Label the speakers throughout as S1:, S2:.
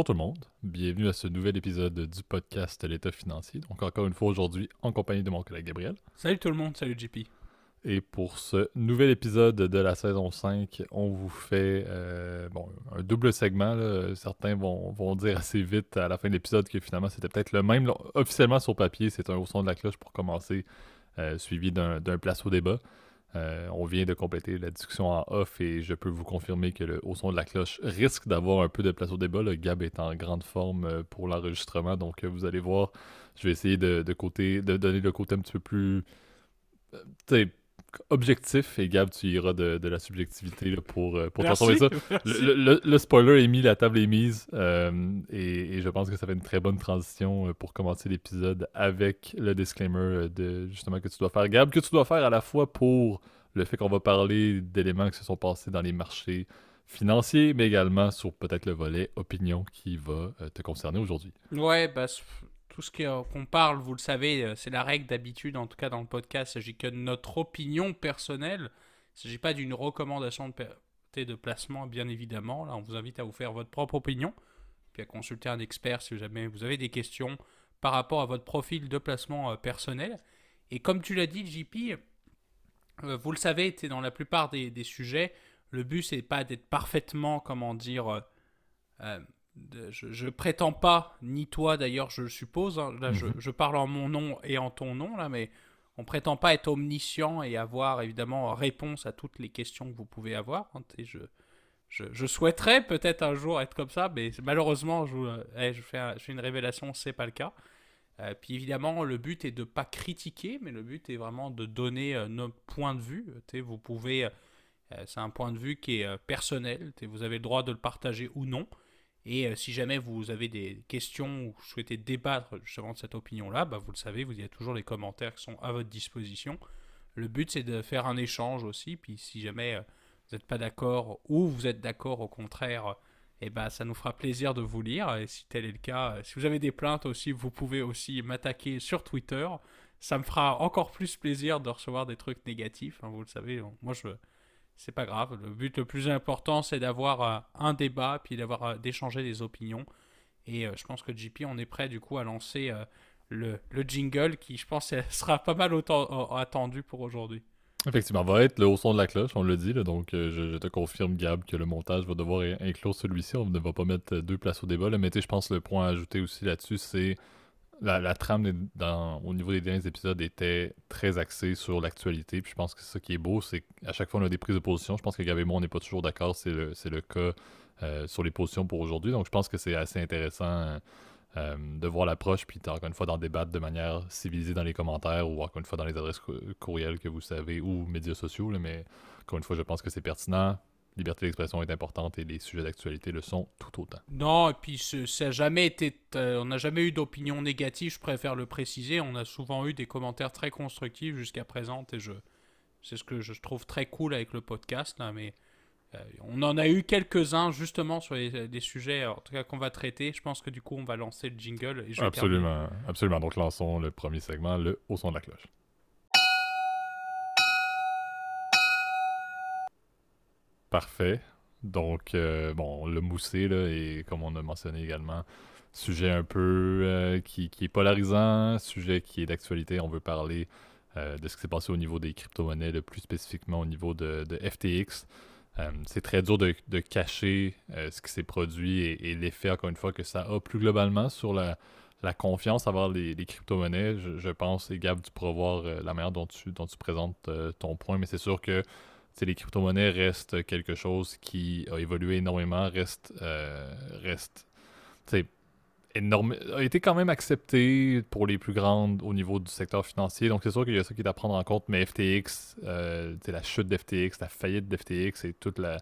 S1: Bonjour tout le monde, bienvenue à ce nouvel épisode du podcast L'État financier. Donc encore une fois aujourd'hui en compagnie de mon collègue Gabriel.
S2: Salut tout le monde, salut JP.
S1: Et pour ce nouvel épisode de la saison 5, on vous fait euh, bon, un double segment. Certains vont, vont, dire assez vite à la fin de l'épisode que finalement c'était peut-être le même. Officiellement sur papier, c'est un au son de la cloche pour commencer, euh, suivi d'un place au débat. Euh, on vient de compléter la discussion en off et je peux vous confirmer que le haut son de la cloche risque d'avoir un peu de place au débat. Le Gab est en grande forme euh, pour l'enregistrement, donc euh, vous allez voir, je vais essayer de, côté, de donner le côté un petit peu plus objectif et Gab, tu iras de, la subjectivité pour, euh, pour transformer ça. Le, spoiler est mis, la table est mise euh, et, je pense que ça fait une très bonne transition euh, pour commencer l'épisode avec le disclaimer de justement que tu dois faire, Gab, que tu dois faire à la fois pour le fait qu'on va parler d'éléments qui se sont passés dans les marchés financiers, mais également sur peut-être le volet opinion qui va te concerner aujourd'hui.
S2: Ouais, bah tout ce euh, qu'on parle, vous le savez, euh, c'est la règle d'habitude, en tout cas dans le podcast, il s'agit que de notre opinion personnelle. Il ne s'agit pas d'une recommandation de, de placement, bien évidemment. Là, on vous invite à vous faire votre propre opinion, puis à consulter un expert si jamais vous avez des questions par rapport à votre profil de placement euh, personnel. Et comme tu l'as dit, JP, vous le savez, dans la plupart des, sujets, le but, c'est pas d'être parfaitement, comment dire, je, prétends pas, ni toi d'ailleurs, je le suppose, hein, là mhm. je, parle en mon nom et en ton nom, là, mais on prétend pas être omniscient et avoir évidemment réponse à toutes les questions que vous pouvez avoir. Hein, je, je, souhaiterais peut-être un jour être comme ça, mais malheureusement, je, eh, je, fais, une révélation, c'est pas le cas. Euh, puis évidemment, le but est de pas critiquer, mais le but est vraiment de donner euh, notre point de vue. vous pouvez, euh, c'est un point de vue qui est personnel. Vous avez le droit de le partager ou non. Et euh, si jamais vous avez des questions ou souhaitez débattre justement de cette opinion-là, bah, vous le savez, vous y a toujours les commentaires qui sont à votre disposition. Le but, c'est de faire un échange aussi. Puis si jamais euh, vous n'êtes pas d'accord ou vous êtes d'accord au contraire, eh ben, ça nous fera plaisir de vous lire. Et si tel est le cas, euh, si vous avez des plaintes aussi, vous pouvez aussi m'attaquer sur Twitter. Ça me fera encore plus plaisir de recevoir des trucs négatifs. Hein, vous le savez, moi je c'est pas grave. Le but le plus important, c'est d'avoir euh, un débat, puis d'avoir euh, d'échanger des opinions. Et euh, je pense que JP, on est prêt du coup à lancer le, le, jingle qui, je pense, sera pas mal autant, attendu pour aujourd'hui.
S1: Effectivement, va être le haut son de la cloche, on le dit. donc, je, te confirme, Gab, que le montage va devoir inclure celui-ci. On ne va pas mettre deux places au débat. Mais je pense le point à ajouter aussi là-dessus, c'est la, trame au niveau des derniers épisodes était très axée sur l'actualité. Puis je pense que ce qui est beau, c'est qu'à chaque fois on a des prises de position. Je pense que Gab et moi, on n'est pas toujours d'accord. C'est le, le, cas euh, sur les positions pour aujourd'hui. Donc je pense que c'est assez intéressant euh, de voir l'approche. Puis encore une fois, d'en débattre de manière civilisée dans les commentaires ou encore une fois dans les adresses courriels que vous savez ou médias sociaux. mais encore une fois, je pense que c'est pertinent liberté d'expression est importante et les sujets d'actualité le sont tout autant.
S2: Non, et puis ça jamais été, euh, on n'a jamais eu d'opinion négative, je préfère le préciser. On a souvent eu des commentaires très constructifs jusqu'à présent et je, c'est ce que je trouve très cool avec le podcast là, mais euh, on en a eu quelques-uns justement sur les, sujets, en tout cas qu'on va traiter. Je pense que du coup on va lancer le jingle. Et je
S1: absolument, absolument. Donc lançons le premier segment, le au son de la cloche. Parfait. Donc, euh, bon, le moussé, là, et comme on a mentionné également, sujet un peu euh, qui, est polarisant, sujet qui est d'actualité. On veut parler euh, de ce qui s'est passé au niveau des crypto-monnaies, plus spécifiquement au niveau de, FTX. c'est très dur de, cacher ce qui s'est produit et, l'effet, encore une fois, que ça a plus globalement sur la, confiance à avoir les, crypto-monnaies. Je, pense, et Gab, tu pourras voir la manière dont tu, dont tu présentes ton point, mais c'est sûr que les crypto-monnaies restent quelque chose qui a évolué énormément, reste, euh, énorme, a été quand même accepté pour les plus grandes au niveau du secteur financier. Donc c'est sûr qu'il y a ça qui est à prendre en compte, mais FTX, euh, la chute d'FTX, la faillite d'FTX et toute la,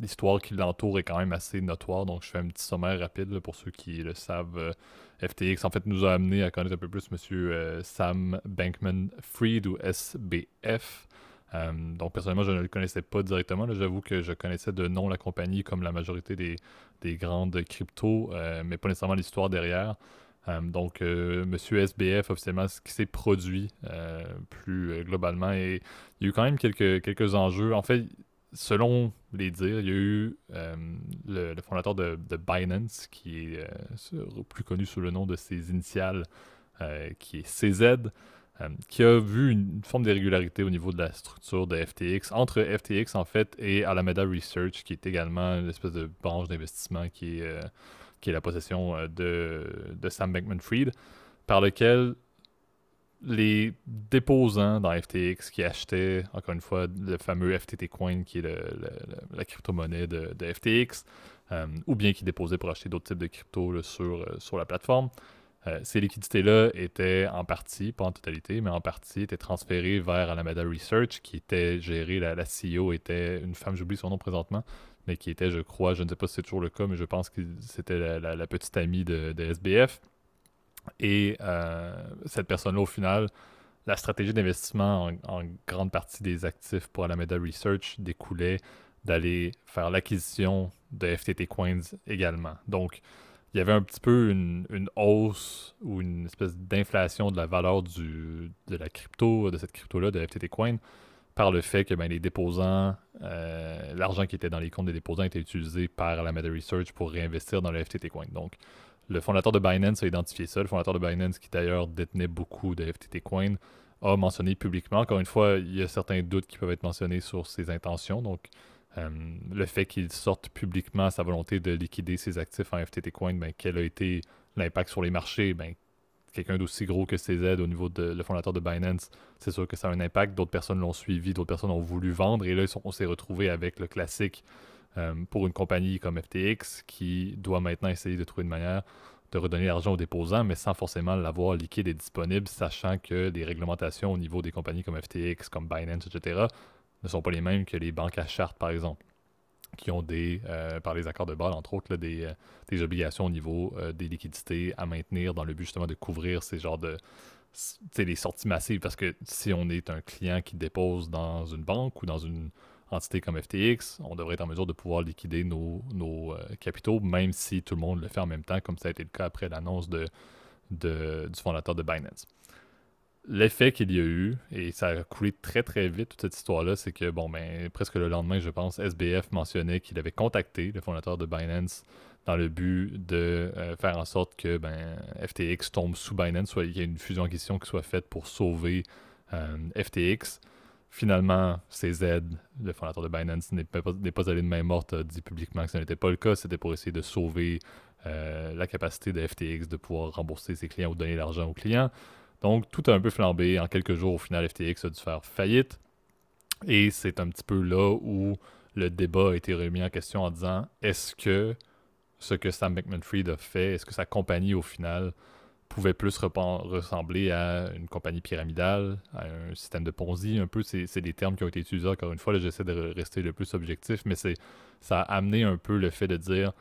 S1: l'histoire qui l'entoure est quand même assez notoire. Donc je fais un petit sommaire rapide pour ceux qui le savent. Euh, FTX en fait nous a amené à connaître un peu plus M. Sam Bankman Fried ou SBF. Euh, donc personnellement, je ne le connaissais pas directement. J'avoue que je connaissais de nom la compagnie comme la majorité des, grandes cryptos, euh, mais pas nécessairement l'histoire derrière. Euh, donc, Monsieur SBF, officiellement, ce qui s'est produit plus globalement, et il y a eu quand même quelques, enjeux. En fait, selon les dires, il y a eu le, fondateur de, Binance, qui est plus connu sous le nom de ses initiales, qui est CZ, qui a vu une, forme d'irrégularité au niveau de la structure de FTX, entre FTX en fait et Alameda Research, qui est également une espèce de branche d'investissement qui est, qui est la possession de, de Sam Bankman-Fried, par lequel les déposants dans FTX qui achetaient, encore une fois, le fameux FTT Coin, qui est la crypto-monnaie de, FTX, euh, ou bien qui déposaient pour acheter d'autres types de crypto sur, euh, sur la plateforme. Euh, ces liquidités-là étaient en partie, pas en totalité, mais en partie, étaient transférées vers Alameda Research, qui était gérée, la, CEO était une femme, j'oublie son nom présentement, mais qui était, je crois, je ne sais pas si c'est toujours le cas, mais je pense que c'était la, petite amie de, SBF. Et euh, cette personne-là, au final, la stratégie d'investissement en, grande partie des actifs pour Alameda Research découlait d'aller faire l'acquisition de FTT Coins également. Donc, il y avait un petit peu une, hausse ou une espèce d'inflation de la valeur du, de la crypto, de cette crypto-là, de FTT Coin, par le fait que ben, les déposants, euh, l'argent qui était dans les comptes des déposants était utilisé par Alameda Research pour réinvestir dans le FTT Coin. Donc, le fondateur de Binance a identifié ça. Le fondateur de Binance, qui d'ailleurs détenait beaucoup de FTT Coin, a mentionné publiquement. Encore une fois, il y a certains doutes qui peuvent être mentionnés sur ses intentions. Donc, euh, le fait qu'il sorte publiquement sa volonté de liquider ses actifs en FTT Coin, ben, quel a été l'impact sur les marchés, ben, quelqu'un d'aussi gros que CZ au niveau de le fondateur de Binance, c'est sûr que ça a un impact. D'autres personnes l'ont suivi, d'autres personnes ont voulu vendre. Et là, on s'est retrouvé avec le classique euh, pour une compagnie comme FTX qui doit maintenant essayer de trouver une manière de redonner l'argent aux déposants, mais sans forcément l'avoir liquide et disponible, sachant que les réglementations au niveau des compagnies comme FTX, comme Binance, etc., ne sont pas les mêmes que les banques à charte, par exemple, qui ont des, euh, par les accords de Bâle, entre autres, des, euh, des, obligations au niveau des liquidités à maintenir dans le but justement de couvrir ces genres de les sorties massives. Parce que si on est un client qui dépose dans une banque ou dans une entité comme FTX, on devrait être en mesure de pouvoir liquider nos, euh, capitaux, même si tout le monde le fait en même temps, comme ça a été le cas après l'annonce de, du fondateur de Binance. L'effet qu'il y a eu, et ça a coulé très très vite toute cette histoire-là, c'est que, bon, ben, presque le lendemain, je pense, SBF mentionnait qu'il avait contacté le fondateur de Binance dans le but de euh, faire en sorte que ben, FTX tombe sous Binance, soit il y ait une fusion acquisition qui soit faite pour sauver euh, FTX. Finalement, CZ, le fondateur de Binance, n'est pas, pas, allé de main morte, a dit publiquement que ce n'était pas le cas. C'était pour essayer de sauver euh, la capacité de FTX de pouvoir rembourser ses clients ou donner l'argent aux clients. Donc, tout a un peu flambé. En quelques jours, au final, FTX a dû faire faillite. Et c'est un petit peu là où le débat a été remis en question en disant est-ce que ce que Sam Bankman-Fried a fait, est-ce que sa compagnie, au final, pouvait plus ressembler à une compagnie pyramidale, à un système de Ponzi, un peu, c'est des termes qui ont été utilisés encore une fois, j'essaie de rester le plus objectif, mais ça a amené un peu le fait de dire,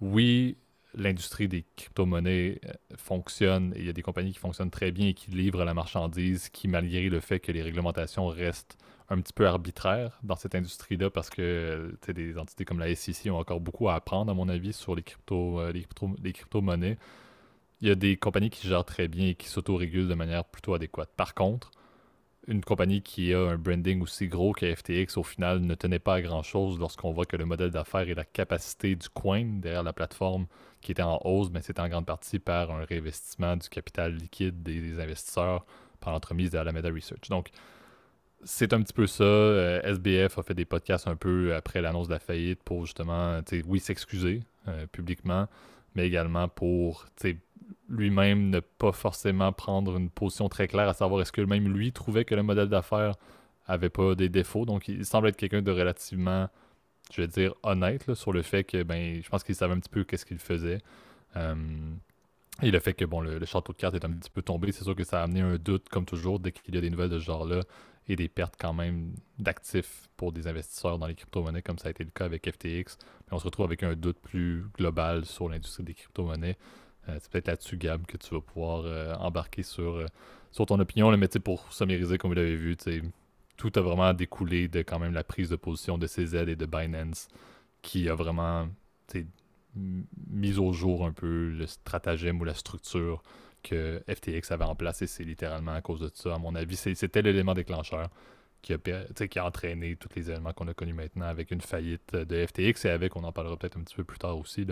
S1: oui, l'industrie des crypto-monnaies euh, fonctionne, et il y a des compagnies qui fonctionnent très bien et qui livrent la marchandise, qui, malgré le fait que les réglementations restent un petit peu arbitraires dans cette industrie-là, parce que des entités comme la SEC ont encore beaucoup à apprendre, à mon avis, sur les crypto, euh, les crypto, les crypto-monnaies il y a des compagnies qui gèrent très bien et qui s'autorégulent de manière plutôt adéquate. Par contre, une compagnie qui a un branding aussi gros que FTX, au final, ne tenait pas à grand-chose lorsqu'on voit que le modèle d'affaires et la capacité du coin derrière la plateforme qui était en hausse, mais c'était en grande partie par un réinvestissement du capital liquide des, investisseurs par l'entremise de Alameda Research. Donc, c'est un petit peu ça. Euh, SBF a fait des podcasts un peu après l'annonce de la faillite pour justement, oui, s'excuser euh, publiquement, mais également pour lui-même ne pas forcément prendre une position très claire à savoir est-ce que même lui trouvait que le modèle d'affaires avait pas des défauts. Donc il semble être quelqu'un de relativement, je vais dire, honnête sur le fait que ben je pense qu'il savait un petit peu qu'est-ce qu'il faisait. Euh, et le fait que bon le, château de cartes est un petit peu tombé, c'est sûr que ça a amené un doute, comme toujours, dès qu'il y a des nouvelles de ce genre-là, et des pertes quand même d'actifs pour des investisseurs dans les crypto-monnaies, comme ça a été le cas avec FTX. Mais on se retrouve avec un doute plus global sur l'industrie des crypto-monnaies. Euh, c'est peut-être là-dessus, Gab, que tu vas pouvoir euh, embarquer sur, euh, sur ton opinion. Le mais pour summariser, comme vous l'avez vu, tout a vraiment découlé de quand même la prise de position de CZ et de Binance qui a vraiment mis au jour un peu le stratagème ou la structure que FTX avait en place et c'est littéralement à cause de ça, à mon avis. C'était l'élément déclencheur qui a, qui a entraîné tous les éléments qu'on a connus maintenant avec une faillite de FTX et avec, on en parlera peut-être un petit peu plus tard aussi,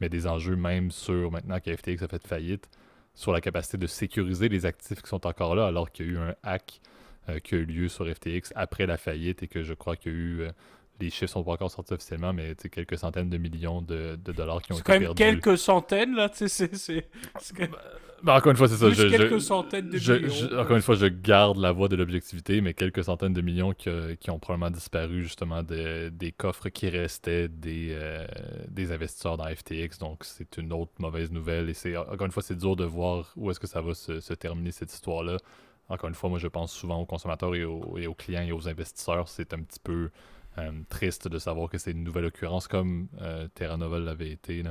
S1: mais des enjeux même sur maintenant que FTX a fait faillite, sur la capacité de sécuriser les actifs qui sont encore là alors qu'il y a eu un hack euh, qui a eu lieu sur FTX après la faillite et que je crois qu'il y a eu. Euh, les chiffres sont pas encore sortis officiellement, mais quelques centaines de millions de, dollars qui ont été perdus.
S2: C'est quand même quelques centaines, là, tu sais, c'est...
S1: Ben, encore une fois, c'est ça.
S2: Je, quelques centaines de millions.
S1: encore une fois, je garde la voie de l'objectivité, mais quelques centaines de millions qui ont probablement disparu justement des coffres qui restaient des, euh, des investisseurs dans FTX. Donc, c'est une autre mauvaise nouvelle. Et c'est encore une fois, c'est dur de voir où est-ce que ça va se, terminer cette histoire-là. Encore une fois, moi, je pense souvent aux consommateurs et aux, et aux clients et aux investisseurs. C'est un petit peu triste de savoir que c'est une nouvelle occurrence comme euh, Terra Nova l'avait été.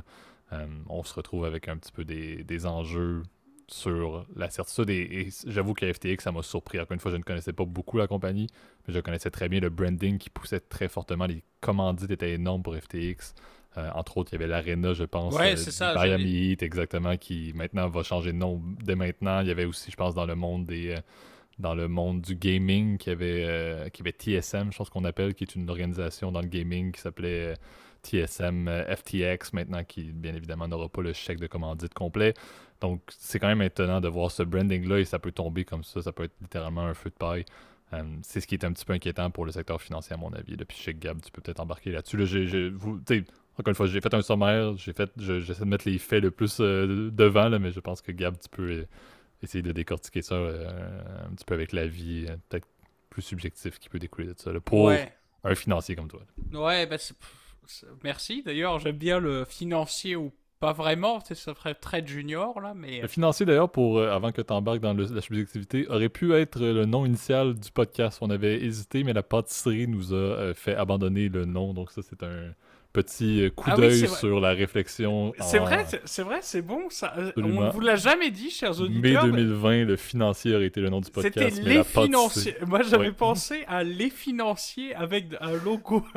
S1: on se retrouve avec un petit peu des, des enjeux sur la certitude. Et, j'avoue que FTX, ça m'a surpris. Encore une fois, je ne connaissais pas beaucoup la compagnie, mais je connaissais très bien le branding qui poussait très fortement. Les commandites étaient énormes pour FTX. Euh, entre autres, il y avait l'Arena, je pense,
S2: ouais, euh,
S1: Miami Heat, exactement, qui maintenant va changer de nom dès maintenant. Il y avait aussi, je pense, dans le monde des... Euh, dans le monde du gaming, qui avait, qui avait TSM, je pense qu'on appelle, qui est une organisation dans le gaming qui s'appelait TSM FTX, maintenant, qui bien évidemment n'aura pas le chèque de commandite complet. Donc, c'est quand même étonnant de voir ce branding-là et ça peut tomber comme ça. Ça peut être littéralement un feu de paille. Euh, c'est ce qui est un petit peu inquiétant pour le secteur financier, à mon avis. Depuis chez Gab, tu peux peut-être embarquer là-dessus. encore une fois, j'ai fait un sommaire. J'ai fait, j'essaie de mettre les faits le plus euh, devant, là, mais je pense que Gab, tu peux euh, essayer de décortiquer ça un petit peu avec la vie, peut-être plus subjectif qui peut découler de ça. pour un financier comme toi.
S2: Ouais, ben merci. D'ailleurs, j'aime bien le financier ou pas vraiment, ça ferait très junior, là, mais...
S1: Le financier, d'ailleurs, pour euh, avant que tu embarques dans la subjectivité, aurait pu être le nom initial du podcast. On avait hésité, mais la pâtisserie nous a euh, fait abandonner le nom. Donc ça, c'est un petit euh, coup ah d'œil sur la réflexion.
S2: C'est vrai, c'est vrai, c'est bon. Ça, on vous l'a jamais dit, chers auditeurs.
S1: Mai 2020, le financier aurait été le nom du podcast.
S2: C'était les financiers. Moi, j'avais pensé à les financiers avec un logo.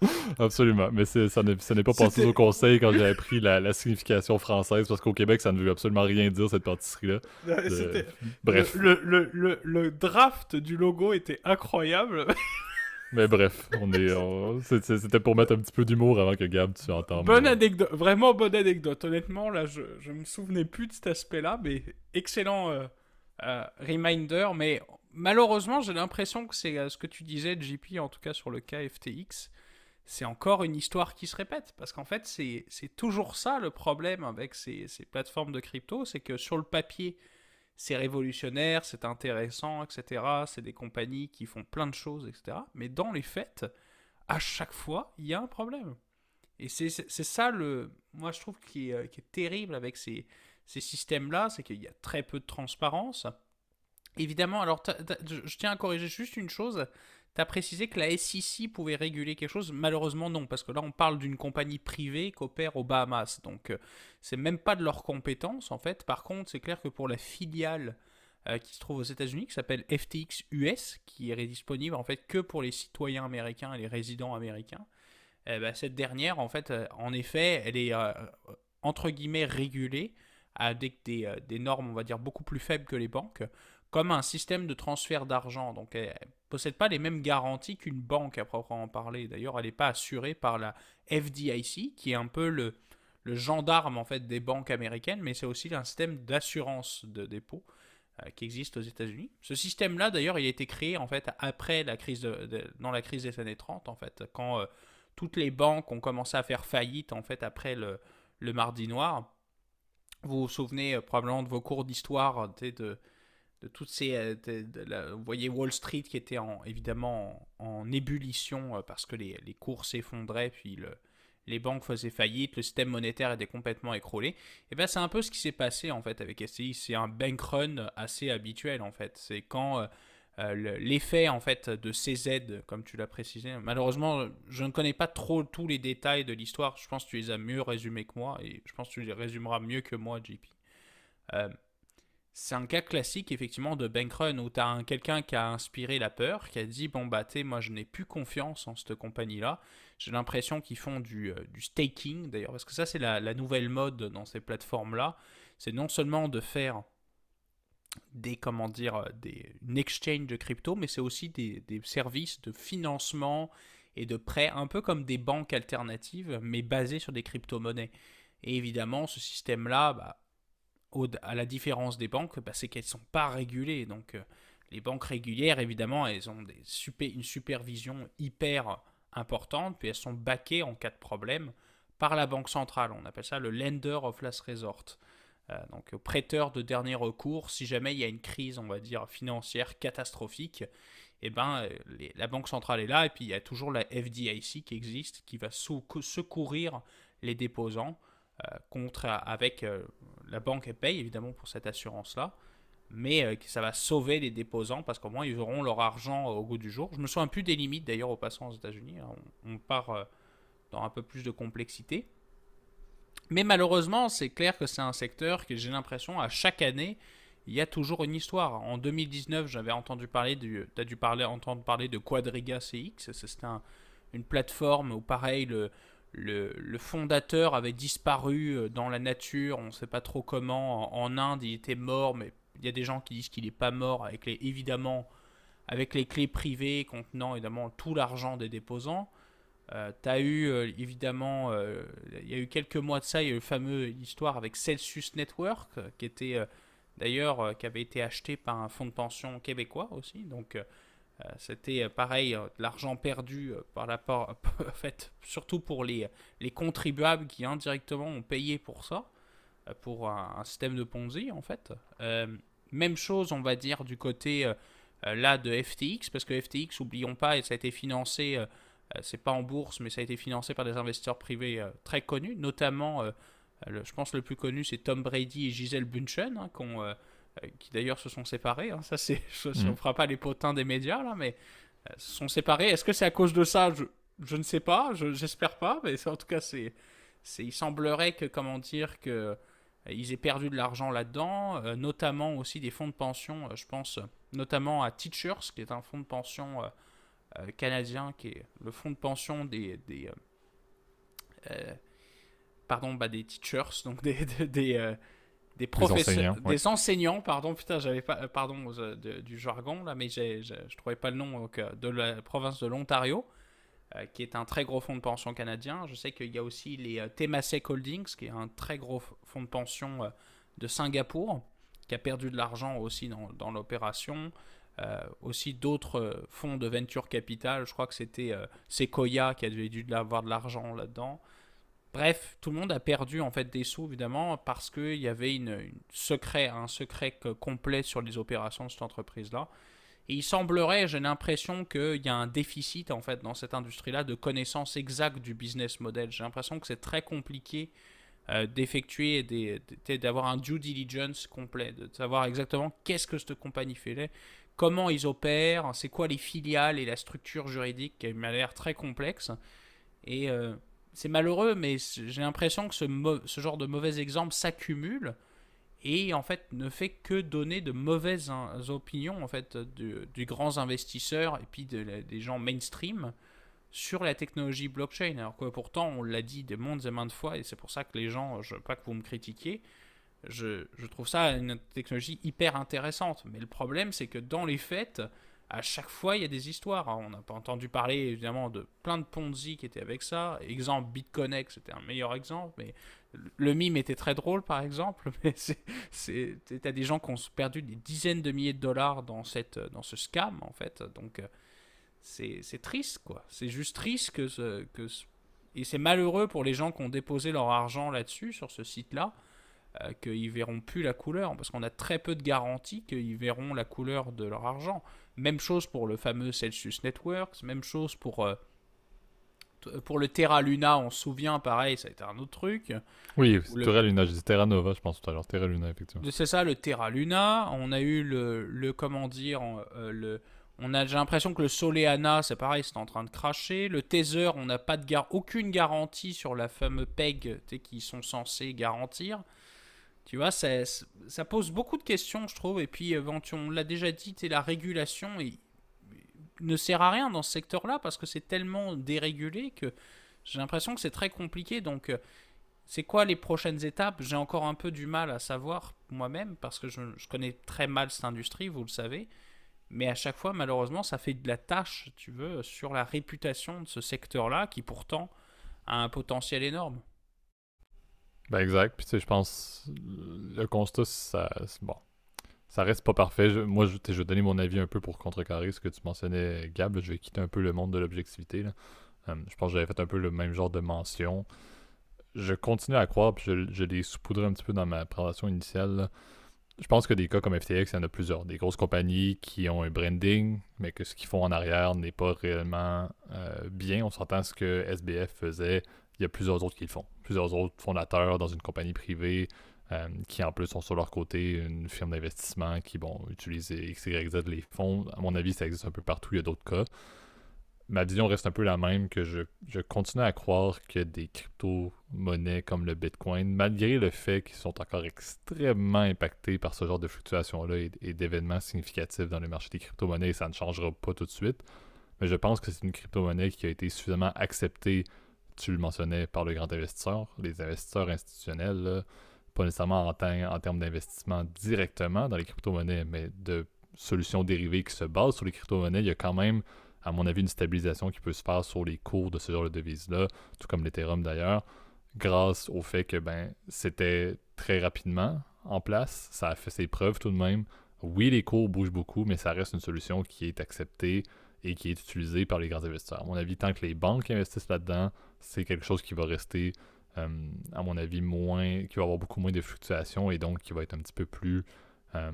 S1: Absolument. Mais ça n'est pas passé au conseil quand j'ai appris la, signification française, parce qu'au Québec, ça ne veut absolument rien dire, cette pâtisserie-là.
S2: Bref. Le, le, le, draft du logo était incroyable.
S1: Mais bref, on est, c'était pour mettre un petit peu d'humour avant que Gab tu entends.
S2: Bonne anecdote, vraiment bonne anecdote. Honnêtement, là, je, je me souvenais plus de cet aspect-là, mais excellent euh, euh, reminder. Mais malheureusement, j'ai l'impression que c'est euh, ce que tu disais, JP, en tout cas sur le cas FTX c'est encore une histoire qui se répète. Parce qu'en fait, c'est toujours ça le problème avec ces, plateformes de crypto, c'est que sur le papier, c'est révolutionnaire, c'est intéressant, etc. C'est des compagnies qui font plein de choses, etc. Mais dans les faits, à chaque fois, il y a un problème. Et c'est ça, le, moi, je trouve, qui est, qui est terrible avec ces, ces systèmes-là, c'est qu'il y a très peu de transparence. Évidemment, alors, je tiens à corriger juste une chose, tu précisé que la SEC pouvait réguler quelque chose. Malheureusement, non, parce que là, on parle d'une compagnie privée qui opère aux Bahamas. Donc, euh, c'est même pas de leur compétence, en fait. Par contre, c'est clair que pour la filiale euh, qui se trouve aux États-Unis, qui s'appelle FTX US, qui est disponible en fait que pour les citoyens américains et les résidents américains, eh ben, cette dernière, en fait, euh, en effet, elle est entre guillemets régulée avec des normes, on va dire, beaucoup plus faibles que les banques comme un système de transfert d'argent. Donc elle ne possède pas les mêmes garanties qu'une banque à proprement parler. D'ailleurs, elle n'est pas assurée par la FDIC, qui est un peu le, le gendarme en fait des banques américaines, mais c'est aussi un système d'assurance de dépôt euh, qui existe aux États-Unis. Ce système-là, d'ailleurs, il a été créé en fait après la crise dans la crise des années 30, en fait, quand euh, toutes les banques ont commencé à faire faillite en fait après le, le Mardi Noir. Vous vous souvenez euh, probablement de vos cours d'histoire de toutes ces. Euh, vous voyez Wall Street qui était en, évidemment en, ébullition euh, parce que les, cours s'effondraient, puis le, les banques faisaient faillite, le système monétaire était complètement écroulé. Et bien c'est un peu ce qui s'est passé en fait avec SCI. C'est un bank run assez habituel en fait. C'est quand euh, l'effet en fait de CZ, comme tu l'as précisé. Malheureusement, je ne connais pas trop tous les détails de l'histoire. Je pense que tu les as mieux résumés que moi et je pense que tu les résumeras mieux que moi, JP c'est un cas classique effectivement de bank run où tu as quelqu'un qui a inspiré la peur, qui a dit bon bah tu moi je n'ai plus confiance en cette compagnie là. J'ai l'impression qu'ils font du, euh, du staking d'ailleurs parce que ça c'est la, nouvelle mode dans ces plateformes là. C'est non seulement de faire des comment dire des, une de crypto, mais c'est aussi des, des, services de financement et de prêt, un peu comme des banques alternatives, mais basées sur des crypto-monnaies. Et évidemment, ce système-là, bah, à la différence des banques, bah, c'est qu'elles ne sont pas régulées. Donc, euh, les banques régulières, évidemment, elles ont une supervision hyper importante, puis elles sont backées en cas de problème par la banque centrale. On appelle ça le lender of last resort. Euh, donc, prêteur de dernier recours, si jamais il y a une crise, on va dire, financière catastrophique, eh ben, euh, la banque centrale est là, et puis il y a toujours la FDIC qui existe, qui va secourir les déposants euh, contre, avec euh, la banque paye évidemment pour cette assurance-là, mais euh, ça va sauver les déposants parce qu'au moins ils auront leur argent au goût du jour. Je me souviens plus des limites d'ailleurs au passant aux États-Unis, hein. on, part dans un peu plus de complexité. Mais malheureusement, c'est clair que c'est un secteur que j'ai l'impression à chaque année, il y a toujours une histoire. En 2019, j'avais entendu parler du, as dû parler, entendre parler de Quadriga CX. C'était une plateforme où pareil le, le, fondateur avait disparu euh, dans la nature, on ne sait pas trop comment. En, Inde, il était mort, mais il y a des gens qui disent qu'il n'est pas mort, avec les, évidemment, avec les clés privées contenant évidemment tout l'argent des déposants. Euh, tu as eu euh, évidemment, il y a eu quelques mois de ça, il y a eu le fameux histoire avec Celsius Network, qui était d'ailleurs, qui avait été acheté par un fonds de pension québécois aussi. Donc euh, c'était euh, pareil, euh, de l'argent perdu par la part, en fait, surtout pour les, les contribuables qui indirectement ont payé pour ça, pour un, système de Ponzi en fait. même chose, on va dire, du côté là de FTX, parce que FTX, oublions pas, ça a été financé, c'est pas en bourse, mais ça a été financé par des investisseurs privés très connus, notamment, je pense le plus connu, c'est Tom Brady et Gisèle Bunchen, hein, qui ont euh, qui d'ailleurs se sont séparés. Hein. Ça, c'est, on ne fera pas les potins des médias là, mais euh, se sont séparés. Est-ce que c'est à cause de ça? Je, je, ne sais pas. j'espère pas, mais en tout cas, c'est, il semblerait que, comment dire, que euh, ils aient perdu de l'argent là-dedans, notamment aussi des fonds de pension. je pense notamment à Teachers, qui est un fonds de pension canadien, qui est le fonds de pension des, des pardon, bah, des teachers, donc des, des, des professeurs, des enseignants, pardon, putain, j'avais pas, euh, pardon, euh, du jargon là, mais je je trouvais pas le nom de la province de l'Ontario, euh, qui est un très gros fonds de pension canadien. Je sais qu'il y a aussi les Temasek Holdings, qui est un très gros fonds de pension de Singapour, qui a perdu de l'argent aussi dans, dans l'opération. aussi d'autres fonds de venture capital, je crois que c'était Sequoia qui a dû avoir de l'argent là-dedans. Bref, tout le monde a perdu en fait des sous évidemment parce qu'il y avait une, secret, un secret complet sur les opérations de cette entreprise-là. Et il semblerait, j'ai l'impression qu'il y a un déficit en fait dans cette industrie-là de connaissance exacte du business model. J'ai l'impression que c'est très compliqué euh, d'effectuer, d'avoir un due diligence complet, de savoir exactement qu'est-ce que cette compagnie fait, comment ils opèrent, c'est quoi les filiales et la structure juridique qui m'a l'air très complexe. Et euh, c'est malheureux, mais j'ai l'impression que ce, genre de mauvais exemples s'accumule et en fait ne fait que donner de mauvaises opinions en fait du, grands investisseurs et puis des gens mainstream sur la technologie blockchain. Alors que pourtant on l'a dit des mondes et maintes fois et c'est pour ça que les gens, je veux pas que vous me critiquiez, je trouve ça une technologie hyper intéressante. Mais le problème c'est que dans les faits, à chaque fois, il y a des histoires. Hein. On n'a pas entendu parler évidemment de plein de Ponzi qui étaient avec ça. Exemple, BitConnect, c'était un meilleur exemple, mais le mime était très drôle par exemple. Mais c'est, t'as des gens qui ont perdu des dizaines de milliers de dollars dans, cette, dans ce scam en fait. Donc euh, c'est, triste quoi. C'est juste triste que, ce, que et c'est malheureux pour les gens qui ont déposé leur argent là-dessus sur ce site-là. Euh, qu'ils verront plus la couleur, parce qu'on a très peu de garanties qu'ils verront la couleur de leur argent. Même chose pour le fameux Celsius Networks, même chose pour, euh, pour le Terra Luna, on se souvient, pareil, ça a été un autre truc.
S1: Oui, Terra Luna, dit Terra Nova, je pense tout à l'heure, Terra Luna, effectivement.
S2: C'est ça, le Terra Luna. On a eu le, le comment dire, euh, le, on a, j'ai l'impression que le Soleana, c'est pareil, c'est en train de cracher. Le Tether, on n'a pas de gar aucune garantie sur la fameuse PEG qui sont censés garantir. Tu vois, ça, pose beaucoup de questions, je trouve. Et puis, euh, on l'a déjà dit, la régulation ne sert à rien dans ce secteur-là parce que c'est tellement dérégulé que j'ai l'impression que c'est très compliqué. Donc, euh, c'est quoi les prochaines étapes? J'ai encore un peu du mal à savoir moi-même parce que je, je, connais très mal cette industrie, vous le savez. Mais à chaque fois, malheureusement, ça fait de la tâche, tu veux, sur la réputation de ce secteur-là qui pourtant a un potentiel énorme.
S1: Ben exact. Puis tu sais, je pense le constat, ça, bon, ça reste pas parfait. moi, je, vais donner mon avis un peu pour contrecarrer ce que tu mentionnais, Gab. je vais quitter un peu le monde de l'objectivité. Euh, je pense que j'avais fait un peu le même genre de mention. Je continue à croire, puis je, je l'ai saupoudré un petit peu dans ma présentation initiale. Je pense que des cas comme FTX, il y en a plusieurs. Des grosses compagnies qui ont un branding, mais que ce qu'ils font en arrière n'est pas réellement euh, bien. On s'entend ce que SBF faisait. Il y a plusieurs autres qui le font. Plusieurs autres fondateurs dans une compagnie privée euh, qui en plus ont sur leur côté une firme d'investissement qui vont utiliser XYZ les fonds. À mon avis, ça existe un peu partout. Il y a d'autres cas ma vision reste un peu la même que je, continue à croire que des crypto-monnaies comme le Bitcoin, malgré le fait qu'ils sont encore extrêmement impactés par ce genre de fluctuations-là et, d'événements significatifs dans le marché des crypto-monnaies, ça ne changera pas tout de suite. Mais je pense que c'est une crypto-monnaie qui a été suffisamment acceptée, tu le mentionnais, par le grand investisseur, les investisseurs institutionnels, pas nécessairement en, termes d'investissement directement dans les crypto-monnaies, mais de solutions dérivées qui se basent sur les crypto-monnaies, il y a quand même à mon avis, une stabilisation qui peut se faire sur les cours de ce genre de devises-là, tout comme l'Ethereum d'ailleurs, grâce au fait que ben c'était très rapidement en place. Ça a fait ses preuves tout de même. Oui, les cours bougent beaucoup, mais ça reste une solution qui est acceptée et qui est utilisée par les grands investisseurs. À mon avis, tant que les banques investissent là-dedans, c'est quelque chose qui va rester, euh, à mon avis, moins, qui va avoir beaucoup moins de fluctuations et donc qui va être un petit peu plus euh,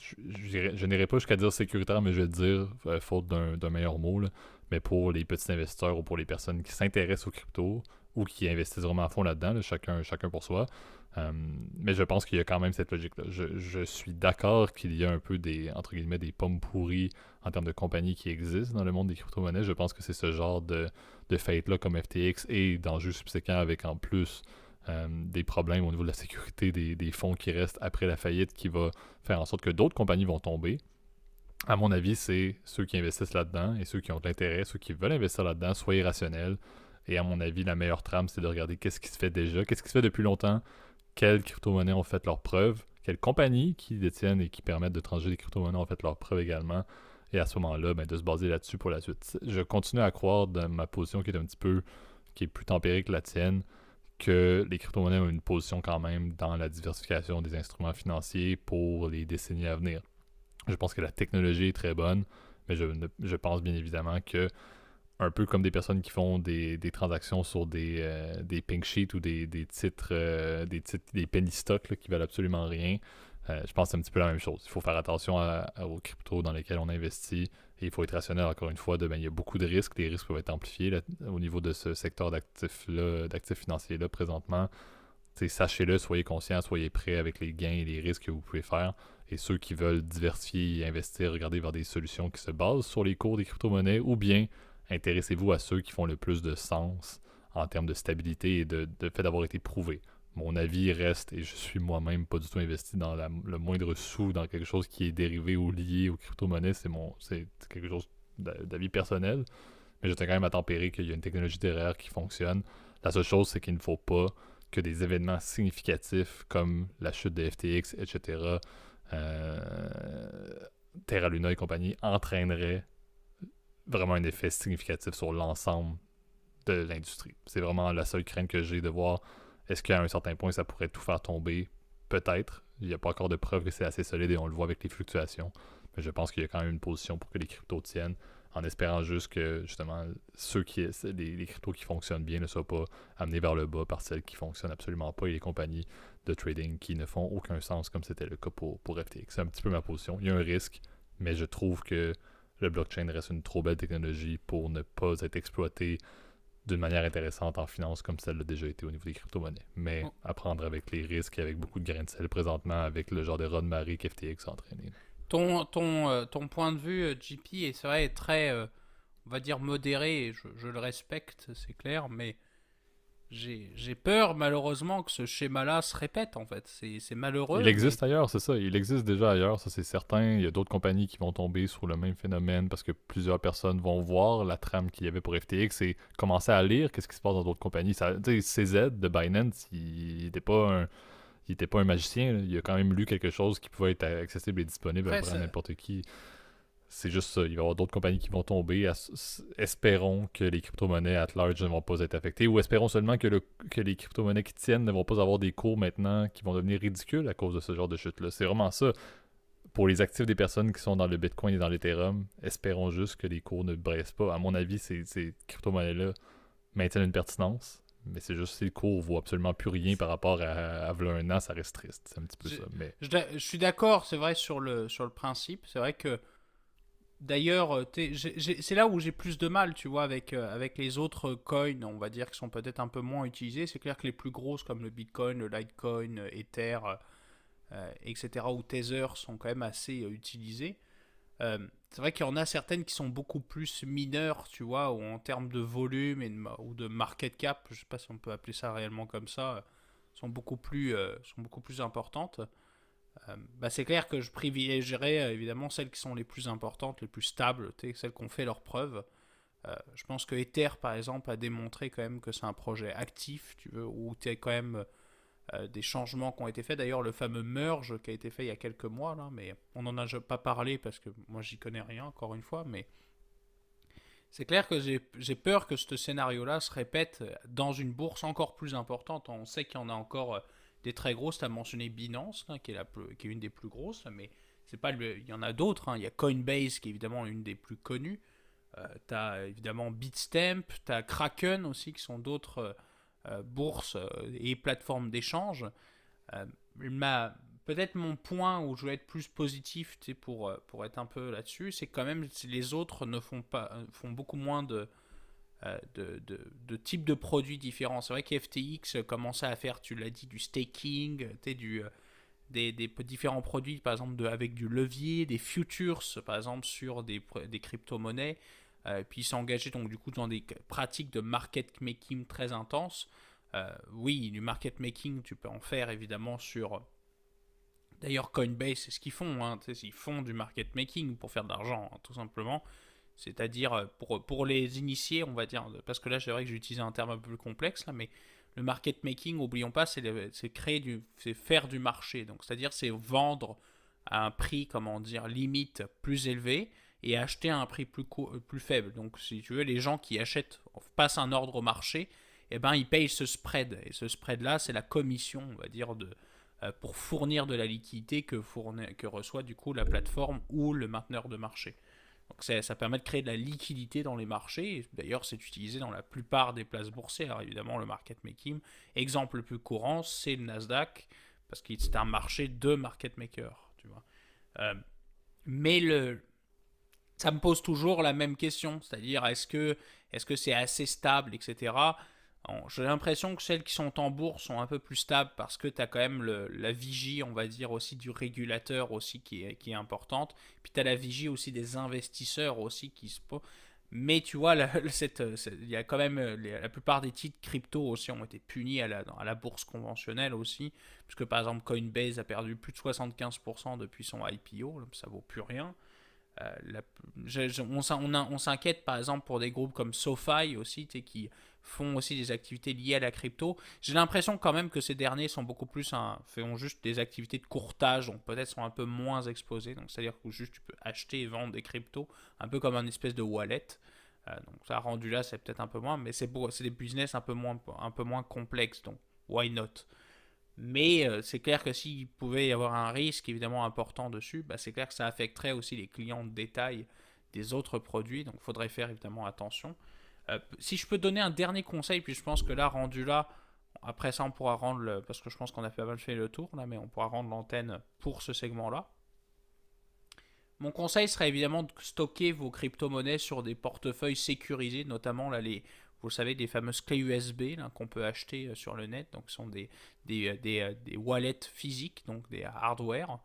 S1: je, n'irai pas jusqu'à dire sécuritaire, mais je vais dire, euh, faute d'un meilleur mot, mais pour les petits investisseurs ou pour les personnes qui s'intéressent aux cryptos ou qui investissent vraiment à fond là-dedans, chacun pour soi. Euh, mais je pense qu'il y a quand même cette logique-là. Je, suis d'accord qu'il y a un peu des, entre guillemets, des pommes pourries en termes de compagnies qui existent dans le monde des crypto-monnaies. Je pense que c'est ce genre de, de fate-là comme FTX et d'enjeux subséquents avec en plus euh, des problèmes au niveau de la sécurité des, fonds qui restent après la faillite qui va faire en sorte que d'autres compagnies vont tomber. À mon avis, c'est ceux qui investissent là-dedans et ceux qui ont de l'intérêt, ceux qui veulent investir là-dedans, soyez rationnels. Et à mon avis, la meilleure trame, c'est de regarder qu'est-ce qui se fait déjà, qu'est-ce qui se fait depuis longtemps, quelles crypto-monnaies ont fait leurs preuves, quelles compagnies qui détiennent et qui permettent de trancher des crypto-monnaies ont fait leurs preuves également. Et à ce moment-là, ben, de se baser là-dessus pour la suite. Je continue à croire dans ma position qui est un petit peu, qui est plus tempérée que la tienne, que les crypto-monnaies ont une position quand même dans la diversification des instruments financiers pour les décennies à venir. Je pense que la technologie est très bonne, mais je, pense bien évidemment que, un peu comme des personnes qui font des, transactions sur des, euh, des pink sheets ou des, titres, euh, des titres, des penny stocks qui valent absolument rien, euh, je pense que c'est un petit peu la même chose. Il faut faire attention aux cryptos dans lesquels on investit il faut être rationnel, encore une fois, de, ben, il y a beaucoup de risques. Les risques peuvent être amplifiés au niveau de ce secteur d'actifs-là, d'actifs financiers-là présentement. Sachez-le, soyez conscient, soyez prêts avec les gains et les risques que vous pouvez faire. Et ceux qui veulent diversifier et investir, regardez vers des solutions qui se basent sur les cours des crypto-monnaies ou bien intéressez-vous à ceux qui font le plus de sens en termes de stabilité et de, fait d'avoir été prouvés mon avis reste, et je suis moi-même pas du tout investi dans le moindre sou dans quelque chose qui est dérivé ou lié aux crypto-monnaies. C'est mon c'est quelque chose d'avis personnel. Mais je quand même à tempérer qu'il y a une technologie derrière qui fonctionne. La seule chose, c'est qu'il ne faut pas que des événements significatifs comme la chute de FTX, etc., euh, Terra Luna et compagnie entraîneraient vraiment un effet significatif sur l'ensemble de l'industrie. C'est vraiment la seule crainte que j'ai de voir est-ce qu'à un certain point, ça pourrait tout faire tomber? Peut-être. Il n'y a pas encore de preuve que c'est assez solide et on le voit avec les fluctuations. Mais je pense qu'il y a quand même une position pour que les cryptos tiennent, en espérant juste que justement ceux qui les, cryptos qui fonctionnent bien ne soient pas amenés vers le bas par celles qui fonctionnent absolument pas et les compagnies de trading qui ne font aucun sens comme c'était le cas pour, pour FTX. C'est un petit peu ma position. Il y a un risque, mais je trouve que le blockchain reste une trop belle technologie pour ne pas être exploité d'une manière intéressante en finance comme ça l'a déjà été au niveau des crypto-monnaies. Mais à prendre avec les risques et avec beaucoup de grains de sel présentement avec le genre de run marie qu'FTX a entraîné.
S2: Ton, ton, euh, ton point de vue, euh, JP, est vrai, très, euh, on va dire, modéré, je, je le respecte, c'est clair, mais j'ai peur malheureusement que ce schéma-là se répète en fait. C'est malheureux.
S1: Il existe ailleurs, c'est ça. Il existe déjà ailleurs, ça c'est certain. Il y a d'autres compagnies qui vont tomber sur le même phénomène parce que plusieurs personnes vont voir la trame qu'il y avait pour FTX et commencer à lire qu'est-ce qui se passe dans d'autres compagnies. Ça, CZ de Binance, il n'était pas un il était pas un magicien. Il a quand même lu quelque chose qui pouvait être accessible et disponible à n'importe qui. C'est juste ça. Il va y avoir d'autres compagnies qui vont tomber. Espérons que les crypto-monnaies at large ne vont pas être affectées ou espérons seulement que, le, que les crypto-monnaies qui tiennent ne vont pas avoir des cours maintenant qui vont devenir ridicules à cause de ce genre de chute-là. C'est vraiment ça. Pour les actifs des personnes qui sont dans le Bitcoin et dans l'Ethereum, espérons juste que les cours ne braissent pas. À mon avis, ces, ces crypto-monnaies-là maintiennent une pertinence. Mais c'est juste que les cours vaut absolument plus rien par rapport à, à, un an, ça reste triste. C'est un petit peu ça. Mais...
S2: Je, suis d'accord, c'est vrai, sur le, sur le principe. C'est vrai que D'ailleurs, euh, c'est là où j'ai plus de mal, tu vois, avec, euh, avec les autres coins, on va dire, qui sont peut-être un peu moins utilisés. C'est clair que les plus grosses, comme le Bitcoin, le Litecoin, euh, Ether, etc., ou Tether, sont quand même assez utilisés. c'est vrai qu'il y en a certaines qui sont beaucoup plus mineures, tu vois, en termes de volume et ou de market cap, je sais pas si on peut appeler ça réellement comme ça, sont beaucoup plus, sont beaucoup plus importantes. Euh, bah c'est clair que je privilégierais euh, évidemment celles qui sont les plus importantes, les plus stables, celles qui ont fait leurs preuves. Euh, je pense que Ether, par exemple, a démontré quand même que c'est un projet actif, tu veux, où tu as quand même des changements qui ont été faits. D'ailleurs, le fameux merge qui a été fait il y a quelques mois, mais on n'en a pas parlé parce que moi, j'y connais rien, encore une fois, mais c'est clair que j'ai peur que ce scénario-là se répète dans une bourse encore plus importante. On sait qu'il y en a encore des très grosses. Tu as mentionné Binance, qui, est la qui est une des plus grosses, mais c'est pas il y en a d'autres. Hein. Il y a Coinbase, qui est évidemment une des plus connues. Euh, tu as évidemment Bitstamp, tu as Kraken aussi, qui sont d'autres euh, euh, bourses et plateformes d'échange. Peut-être mon point où je vais être plus positif pour, pour être un peu là-dessus, c'est quand même les autres ne font, pas, font beaucoup moins de, euh, de, de, de, types de produits différents. C'est vrai qu'FTX commençait à faire, tu l'as dit, du staking, du, euh, des, des, différents produits, par exemple de, avec du levier, des futures, par exemple, sur des, des crypto-monnaies. Euh, puis s'engager donc du coup dans des pratiques de market making très intenses. oui, du market making, tu peux en faire évidemment sur. D'ailleurs, Coinbase, c'est ce qu'ils font. Hein, ils font du market making pour faire de l'argent, hein, tout simplement. C'est-à-dire, euh, pour, pour les initiés, on va dire, parce que là, c'est vrai que j'ai un terme un peu plus complexe, là, mais le market making, oublions pas, c'est créer du, c'est faire du marché. Donc, c'est-à-dire, c'est vendre à un prix, comment dire, limite plus élevé et acheter à un prix plus, plus faible. Donc, si tu veux, les gens qui achètent, passent un ordre au marché, eh ben, ils payent ce spread. Et ce spread-là, c'est la commission, on va dire, de, euh, pour fournir de la liquidité que, que reçoit du coup la plateforme ou le mainteneur de marché. Donc ça, permet de créer de la liquidité dans les marchés. D'ailleurs, c'est utilisé dans la plupart des places boursières, évidemment, le market making. Exemple le plus courant, c'est le Nasdaq, parce que c'est un marché de market maker. Tu vois. Euh, mais le, ça me pose toujours la même question, c'est-à-dire est-ce que est-ce que c'est assez stable, etc. J'ai l'impression que celles qui sont en bourse sont un peu plus stables parce que tu as quand même la vigie, on va dire, aussi du régulateur aussi qui est, qui est importante. Puis tu as la vigie aussi des investisseurs aussi qui se mais tu vois, il y a quand même la plupart des titres crypto aussi ont été punis à la, à la bourse conventionnelle aussi, puisque par exemple Coinbase a perdu plus de 75% depuis son IPO, ça vaut plus rien. Euh, on, s'inquiète par exemple pour des groupes comme SoFi aussi, qui font aussi des activités liées à la crypto. J'ai l'impression quand même que ces derniers sont beaucoup plus font juste des activités de courtage, donc peut-être sont un peu moins exposés. Donc c'est-à-dire que juste tu peux acheter et vendre des cryptos, un peu comme un espèce de wallet. Euh, donc ça rendu là, c'est peut-être un peu moins, mais c'est des business un peu moins, un peu moins complexes, donc why not? Mais euh, c'est clair que s'il pouvait y avoir un risque évidemment important dessus, bah, c'est clair que ça affecterait aussi les clients de détail des autres produits, donc il faudrait faire évidemment attention. Euh, si je peux donner un dernier conseil, puis je pense que là, rendu là, après ça, on pourra rendre. Parce que je pense qu'on a pas mal fait le tour là, mais on pourra rendre l'antenne pour ce segment-là. Mon conseil serait évidemment de stocker vos crypto-monnaies sur des portefeuilles sécurisés, notamment là, les, vous savez, des fameuses clés USB qu'on peut acheter euh, sur le net. Donc, ce sont des, des, euh, des, des wallets physiques, donc des hardware.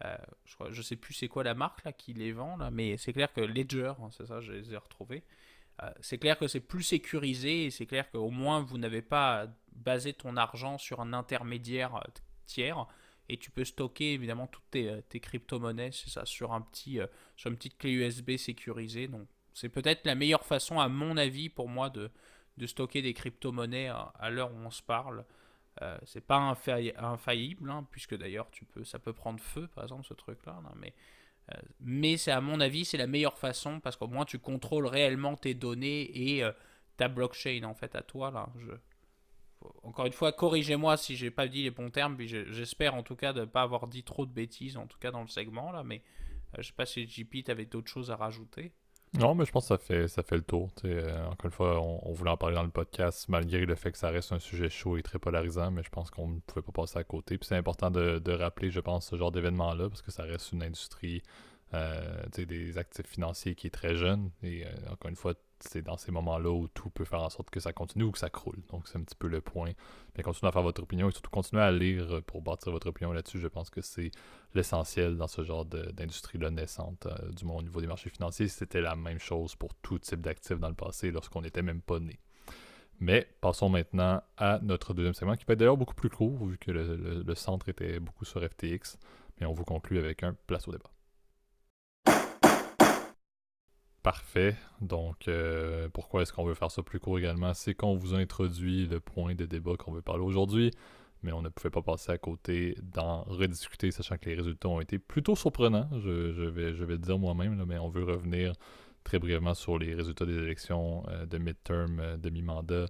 S2: je ne sais plus c'est quoi la marque là, qui les vend, là, mais c'est clair que Ledger, hein, c'est ça, je les ai retrouvés. C'est clair que c'est plus sécurisé et c'est clair qu'au moins vous n'avez pas basé ton argent sur un intermédiaire tiers et tu peux stocker évidemment toutes tes, crypto-monnaies c'est ça, sur, un petit, sur une petite clé USB sécurisée. C'est peut-être la meilleure façon, à mon avis, pour moi, de, stocker des crypto-monnaies à, l'heure où on se parle. Euh, c'est pas infaillible, hein, puisque d'ailleurs tu peux, ça peut prendre feu, par exemple, ce truc-là. mais euh, mais c'est à mon avis, c'est la meilleure façon parce qu'au moins tu contrôles réellement tes données et euh, ta blockchain en fait à toi là. Encore une fois, corrigez-moi si j'ai pas dit les bons termes, j'espère en tout cas de ne pas avoir dit trop de bêtises en tout cas dans le segment là, mais je sais pas si JP t'avais d'autres choses à rajouter.
S1: Non, mais je pense que ça fait, ça fait le tour. Euh, encore une fois, on, voulait en parler dans le podcast, malgré le fait que ça reste un sujet chaud et très polarisant, mais je pense qu'on ne pouvait pas passer à côté. Puis c'est important de, rappeler, je pense, ce genre d'événement-là, parce que ça reste une industrie euh, des actifs financiers qui est très jeune. Et euh, encore une fois, c'est dans ces moments-là où tout peut faire en sorte que ça continue ou que ça croule. Donc c'est un petit peu le point. Mais continuez à faire votre opinion et surtout continuez à lire pour bâtir votre opinion là-dessus. Je pense que c'est l'essentiel dans ce genre d'industrie-là naissante, euh, du moins au niveau des marchés financiers. C'était la même chose pour tout type d'actifs dans le passé lorsqu'on n'était même pas né. Mais passons maintenant à notre deuxième segment qui peut être d'ailleurs beaucoup plus court vu que le centre était beaucoup sur FTX. Mais on vous conclut avec un place au débat. Parfait. Donc, euh, pourquoi est-ce qu'on veut faire ça plus court également? C'est qu'on vous introduit le point de débat qu'on veut parler aujourd'hui, mais on ne pouvait pas passer à côté d'en rediscuter, sachant que les résultats ont été plutôt surprenants, je, vais, je vais le dire moi-même, mais on veut revenir très brièvement sur les résultats des élections euh, de midterm, euh, demi-mandat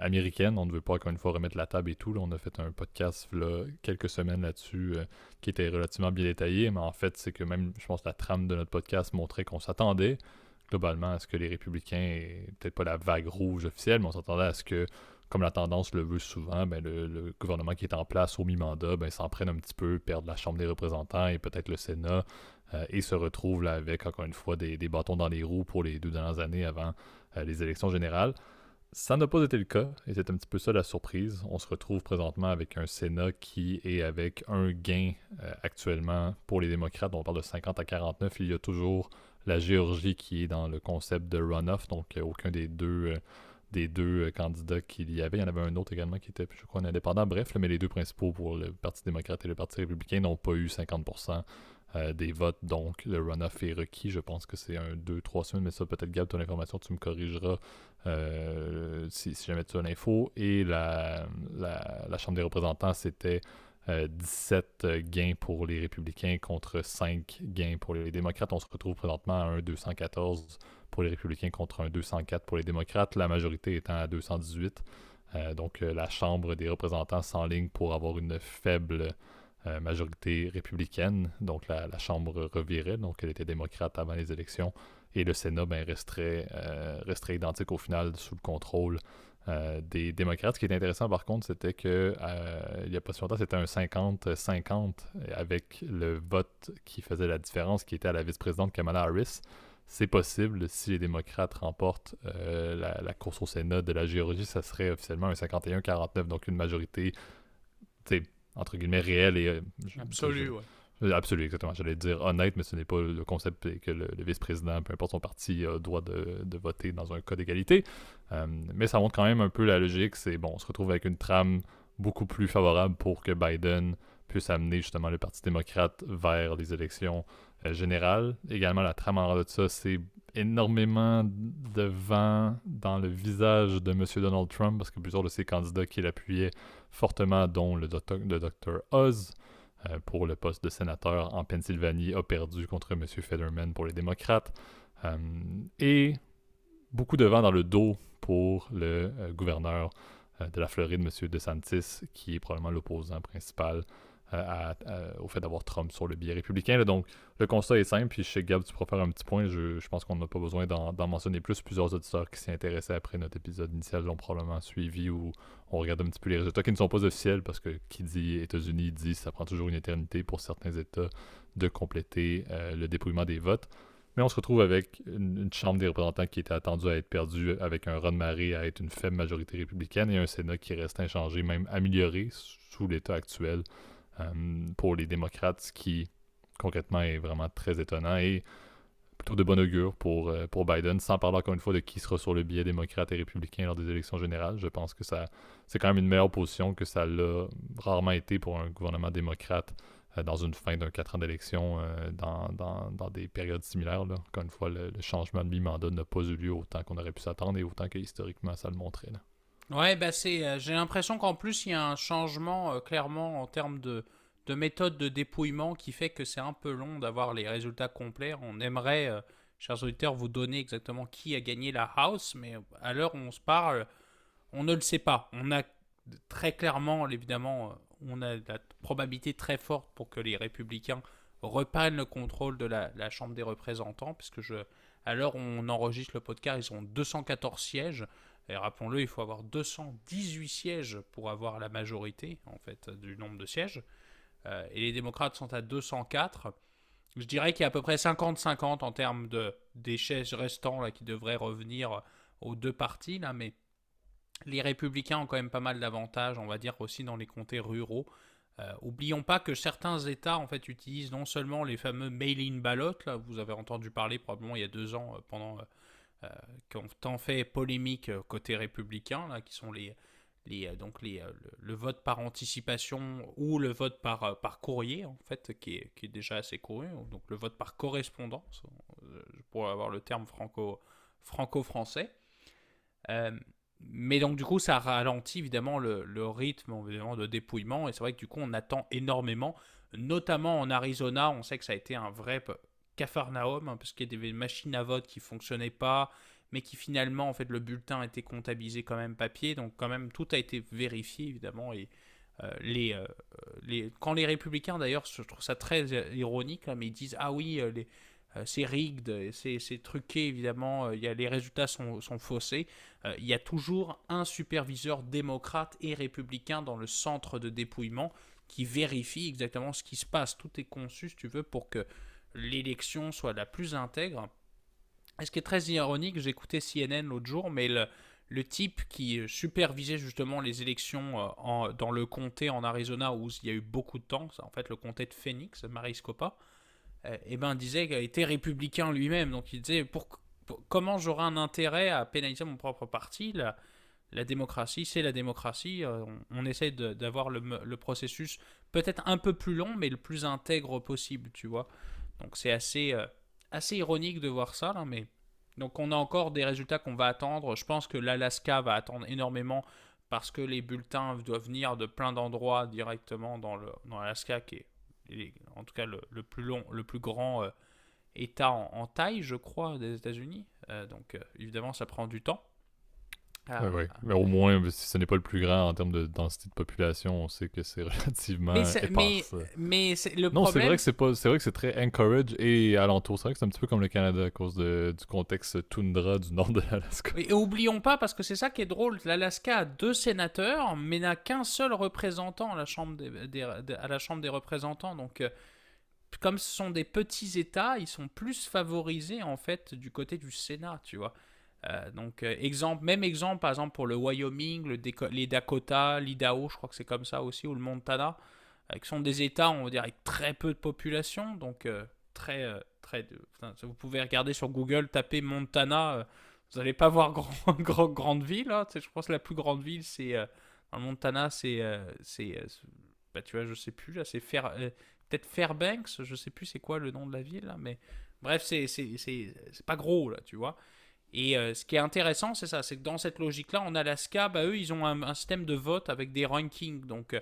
S1: américaines. On ne veut pas encore une fois remettre la table et tout. on a fait un podcast là, quelques semaines là-dessus qui était relativement bien détaillé, mais en fait, c'est que même, je pense, la trame de notre podcast montrait qu'on s'attendait globalement à ce que les républicains, peut-être pas la vague rouge officielle, mais on s'attendait à ce que, comme la tendance le veut souvent, ben, le, gouvernement qui est en place au mi-mandat ben, s'en prenne un petit peu, perde la Chambre des représentants et peut-être le Sénat, euh, et se retrouve là avec, encore une fois, des, bâtons dans les roues pour les deux dernières années avant euh, les élections générales. Ça n'a pas été le cas, et c'est un petit peu ça la surprise. On se retrouve présentement avec un Sénat qui est avec un gain euh, actuellement pour les démocrates. On parle de 50 à 49. Il y a toujours la Géorgie qui est dans le concept de runoff, donc euh, aucun des deux, euh, des deux candidats qu'il y avait. Il y en avait un autre également qui était, je crois, indépendant. Bref, mais les deux principaux pour le Parti démocrate et le Parti républicain n'ont pas eu 50% des votes, donc le runoff est requis. Je pense que c'est un, deux, trois semaines, mais ça, peut-être, Gab, ton information, tu me corrigeras si, jamais tu as l'info. Et la, la Chambre des représentants, c'était 17 euh, gains pour les républicains contre 5 gains pour les démocrates. On se retrouve présentement à un 214 pour les républicains contre un 204 pour les démocrates, la majorité étant à 218. Euh, donc euh, la Chambre des représentants s'enligne pour avoir une faible majorité républicaine. Donc la, Chambre revirait, donc elle était démocrate avant les élections. Et le Sénat ben, resterait, resterait identique au final sous le contrôle euh, des démocrates. Ce qui est intéressant par contre, c'était que euh, il n'y a pas si longtemps, c'était un 50-50 avec le vote qui faisait la différence, qui était à la vice-présidente Kamala Harris. C'est possible si les démocrates remportent euh, la, course au Sénat de la Géorgie, ça serait officiellement un 51-49, donc une majorité, entre guillemets, réelle et.
S2: Absolue, ouais.
S1: Euh, absolument, exactement. J'allais dire honnête, mais ce n'est pas le concept que le, vice-président, peu importe son parti, a droit de, voter dans un cas d'égalité. Euh, mais ça montre quand même un peu la logique. C'est bon, on se retrouve avec une trame beaucoup plus favorable pour que Biden puisse amener justement le Parti démocrate vers les élections euh, générales. Également, la trame en de ça, c'est énormément de vent dans le visage de M. Donald Trump, parce que plusieurs de ses candidats qui l'appuyaient fortement, dont le, docteur, le Dr. Oz, pour le poste de sénateur en Pennsylvanie a perdu contre M. Federman pour les démocrates. Euh, et beaucoup de vent dans le dos pour le euh, gouverneur de la Floride, M. DeSantis, qui est probablement l'opposant principal au fait d'avoir Trump sur le billet républicain. donc, le constat est simple, puis sais, Gab, tu pourras faire un petit point. Je, pense qu'on n'a pas besoin d'en mentionner plus. Plusieurs auditeurs qui s'y intéressaient après notre épisode initial l'ont probablement suivi ou on regarde un petit peu les résultats qui ne sont pas officiels parce que qui dit États-Unis dit ça prend toujours une éternité pour certains États de compléter euh, le dépouillement des votes. Mais on se retrouve avec une, Chambre des représentants qui était attendue à être perdue, avec un Ron Maré à être une faible majorité républicaine et un Sénat qui reste inchangé, même amélioré sous l'état actuel. Euh, pour les démocrates, ce qui concrètement est vraiment très étonnant. Et plutôt de bon augure pour, euh, pour Biden, sans parler encore une fois de qui sera sur le billet démocrate et républicain lors des élections générales. Je pense que ça c'est quand même une meilleure position que ça l'a rarement été pour un gouvernement démocrate euh, dans une fin d'un quatre ans d'élection dans, dans, dans, des périodes similaires. Là. Encore une fois, le, changement de mi-mandat n'a pas eu lieu autant qu'on aurait pu s'attendre et autant que historiquement ça le montrait.
S2: Ouais, bah c'est, j'ai l'impression qu'en plus il y a un changement clairement en termes de, de méthode de dépouillement qui fait que c'est un peu long d'avoir les résultats complets. On aimerait, euh, chers auditeurs, vous donner exactement qui a gagné la House, mais à l'heure où on se parle, on ne le sait pas. On a très clairement, évidemment, euh, on a la probabilité très forte pour que les républicains reprennent le contrôle de la, Chambre des représentants, puisque je, à l'heure où on enregistre le podcast, ils ont 214 sièges. Et rappelons-le, il faut avoir 218 sièges pour avoir la majorité, en fait, du nombre de sièges. Euh, et les démocrates sont à 204. Je dirais qu'il y a à peu près 50-50 en termes de, des restants là, qui devraient revenir aux deux partis, là, mais les républicains ont quand même pas mal d'avantages, on va dire aussi dans les comtés ruraux. Euh, oublions pas que certains États en fait utilisent non seulement les fameux mail-in ballots, là, vous avez entendu parler probablement il y a deux ans euh, pendant qui ont tant fait polémique côté républicain, là, qui sont les, euh, donc euh, le, vote par anticipation ou le vote par, euh, par courrier, en fait, qui est, qui est déjà assez couru, donc le vote par correspondance, pour avoir le terme franco, franco-français. mais donc du coup, ça ralentit évidemment le, le, rythme évidemment, de dépouillement, et c'est vrai que du coup, on attend énormément, notamment en Arizona, on sait que ça a été un vrai cafarnaum, hein, parce qu'il y a des machines à vote qui fonctionnaient pas, mais qui finalement, en fait, le bulletin été comptabilisé quand même papier, donc quand même tout a été vérifié, évidemment, et euh, les, euh, les, quand les républicains, d'ailleurs, je trouve ça très ironique, mais ils disent, ah oui, euh, c'est rigged, c'est truqué, évidemment, il y a, les résultats sont, sont faussés, il y a toujours un superviseur démocrate et républicain dans le centre de dépouillement qui vérifie exactement ce qui se passe. Tout est conçu, si tu veux, pour que l'élection soit la plus intègre ce qui est très ironique, j'écoutais CNN l'autre jour, mais le, le, type qui supervisait justement les élections euh, dans le comté en Arizona où il y a eu beaucoup de temps, en fait le comté de Phoenix, Maricopa, et euh, eh ben disait qu'il était républicain lui-même, donc il disait pour, comment j'aurais un intérêt à pénaliser mon propre parti? La, la démocratie, c'est la démocratie. Euh, on, essaie d'avoir le, le, processus peut-être un peu plus long, mais le plus intègre possible, tu vois. Donc c'est assez, assez ironique de voir ça, là, mais. Donc on a encore des résultats qu'on va attendre. Je pense que l'Alaska va attendre énormément parce que les bulletins doivent venir de plein d'endroits directement dans l'Alaska, qui est en tout cas le, plus long, le plus grand euh, État en, taille, je crois, des États-Unis. Euh, donc euh, évidemment, ça prend du temps.
S1: Ah, Mais au moins, si ce n'est pas le plus grand en termes de densité de population, on sait que c'est relativement mais
S2: Mais, le
S1: non,
S2: c'est
S1: vrai que c'est pas, c'est vrai que c'est très encourage et alentour. C'est vrai que c'est un petit peu comme le Canada à cause de, du contexte toundra du nord de l'Alaska.
S2: Et oublions pas, parce que c'est ça qui est drôle, l'Alaska a deux sénateurs, mais n'a qu'un seul représentant à la Chambre des, à la chambre des représentants. Donc, euh, comme ce sont des petits États, ils sont plus favorisés en fait du côté du Sénat, tu vois. Euh, donc, euh, exemple, même exemple, par exemple, pour le Wyoming, le les Dakota, l'Idaho, je crois que c'est comme ça aussi, ou le Montana, euh, qui sont des États, on va dire, avec très peu de population, donc très, très. vous pouvez regarder sur Google, taper Montana, vous n'allez pas voir grand, grand, grande ville. Hein, je pense que la plus grande ville, c'est. dans le Montana, c'est. c'est bah, tu vois, je sais plus, là, c'est peut-être Fairbanks, je sais plus c'est quoi le nom de la ville, là, mais. Bref, c'est pas gros, là, tu vois. Et euh, ce qui est intéressant, c'est ça, c'est que dans cette logique-là, en Alaska, bah, eux, ils ont un, système de vote avec des rankings. Donc, euh,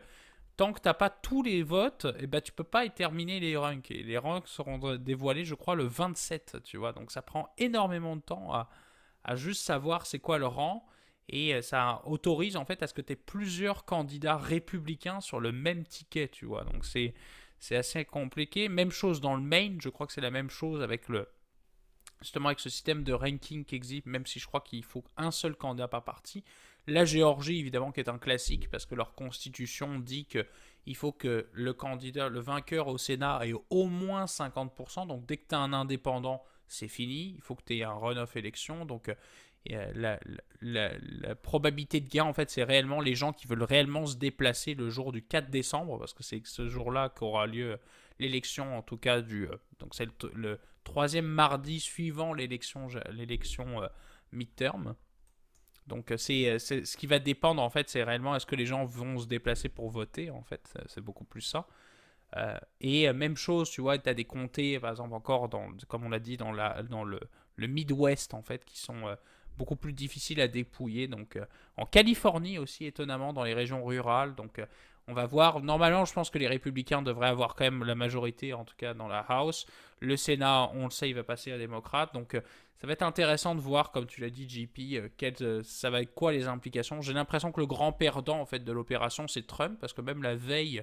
S2: tant que tu n'as pas tous les votes, eh ben, tu peux pas terminer les ranks. Et les ranks seront dévoilés, je crois, le 27, tu vois. Donc, ça prend énormément de temps à, à juste savoir c'est quoi le rang. Et euh, ça autorise, en fait, à ce que tu aies plusieurs candidats républicains sur le même ticket, tu vois. Donc, c'est assez compliqué. Même chose dans le Maine, je crois que c'est la même chose avec le justement avec ce système de ranking qui existe, même si je crois qu'il faut un seul candidat par parti. La Géorgie, évidemment, qui est un classique parce que leur constitution dit que il faut que le candidat, le vainqueur au Sénat ait au moins 50%. Donc dès que tu as un indépendant, c'est fini. Il faut que tu aies un run-off élection. Donc euh, la, probabilité de gain, en fait, c'est réellement les gens qui veulent réellement se déplacer le jour du 4 décembre, parce que c'est ce jour-là qu'aura lieu l'élection en tout cas du donc c'est le, troisième mardi suivant l'élection l'élection midterm. Donc c'est ce qui va dépendre en fait, c'est réellement est-ce que les gens vont se déplacer pour voter en fait, c'est beaucoup plus ça. et même chose, tu vois, tu as des comtés, par exemple, encore, dans, comme on l'a dit, dans, la, dans le, le Midwest, en fait, qui sont beaucoup plus difficiles à dépouiller. Donc, en Californie aussi, étonnamment, dans les régions rurales. Donc, on va voir. Normalement, je pense que les républicains devraient avoir quand même la majorité, en tout cas dans la House. Le Sénat, on le sait, il va passer à démocrate. Donc, euh, ça va être intéressant de voir, comme tu l'as dit, JP, euh, euh, ça va être quoi les implications. J'ai l'impression que le grand perdant en fait de l'opération, c'est Trump, parce que même la veille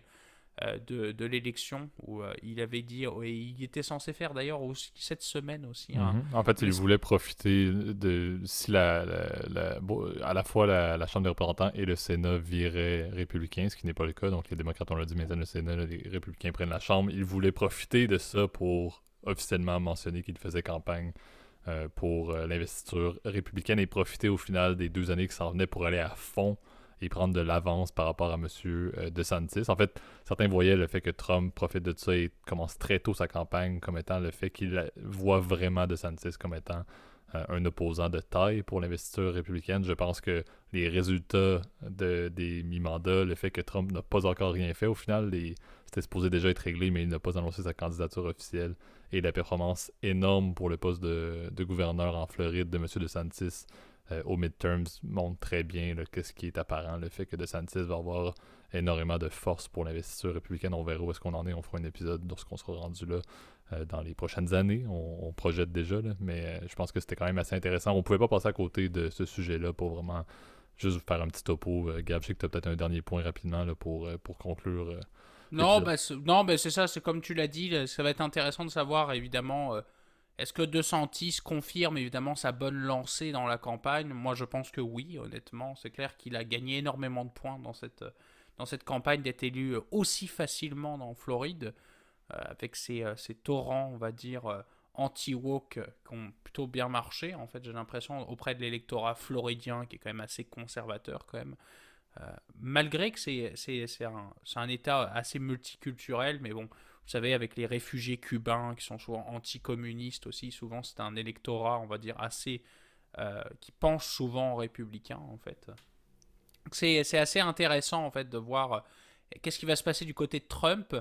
S2: de, de l'élection où euh, il avait dit, et il était censé faire d'ailleurs aussi cette semaine aussi. Hein.
S1: Mhm. En fait, il voulait profiter de si la, la, à la fois la, Chambre des représentants et le Sénat viraient républicain, ce qui n'est pas le cas. Donc les démocrates, on l'a dit, maintenant le Sénat, les républicains prennent la Chambre. Il voulait profiter de ça pour officiellement mentionner qu'il faisait campagne euh, pour l'investiture républicaine et profiter au final des deux années qui s'en venaient pour aller à fond et prendre de l'avance par rapport à M. Euh, DeSantis. En fait, certains voyaient le fait que Trump profite de ça et commence très tôt sa campagne comme étant le fait qu'il voit vraiment DeSantis comme étant euh, un opposant de taille pour l'investiture républicaine. Je pense que les résultats de, des mi-mandats, le fait que Trump n'a pas encore rien fait, au final, c'était supposé déjà être réglé, mais il n'a pas annoncé sa candidature officielle. Et la performance énorme pour le poste de, de gouverneur en Floride de M. DeSantis au midterms montre très bien ce qui est apparent. Le fait que DeSantis va avoir énormément de force pour l'investiture républicaine. On verra où est-ce qu'on en est. On fera un épisode lorsqu'on sera rendu là euh, dans les prochaines années. On, projette déjà, mais euh, je pense que c'était quand même assez intéressant. On pouvait pas passer à côté de ce sujet-là pour vraiment juste faire un petit topo. Gab, je sais que tu as peut-être un dernier point rapidement là, pour, pour conclure.
S2: non, ben, non ben, c'est ça, c'est comme tu l'as dit, ça va être intéressant de savoir évidemment est-ce que De Santis confirme évidemment sa bonne lancée dans la campagne? Moi je pense que oui, honnêtement. C'est clair qu'il a gagné énormément de points dans cette, dans cette campagne d'être élu aussi facilement dans Floride, euh, avec ses, euh, torrents, on va dire, euh, anti-woke qui ont plutôt bien marché. En fait, j'ai l'impression auprès de l'électorat floridien qui est quand même assez conservateur quand même. malgré que c'est un, un État assez multiculturel, mais bon, vous savez, avec les réfugiés cubains qui sont souvent anticommunistes aussi, souvent c'est un électorat, on va dire, assez. Euh, qui penche souvent républicain, en fait. C'est assez intéressant, en fait, de voir euh, qu'est-ce qui va se passer du côté de Trump.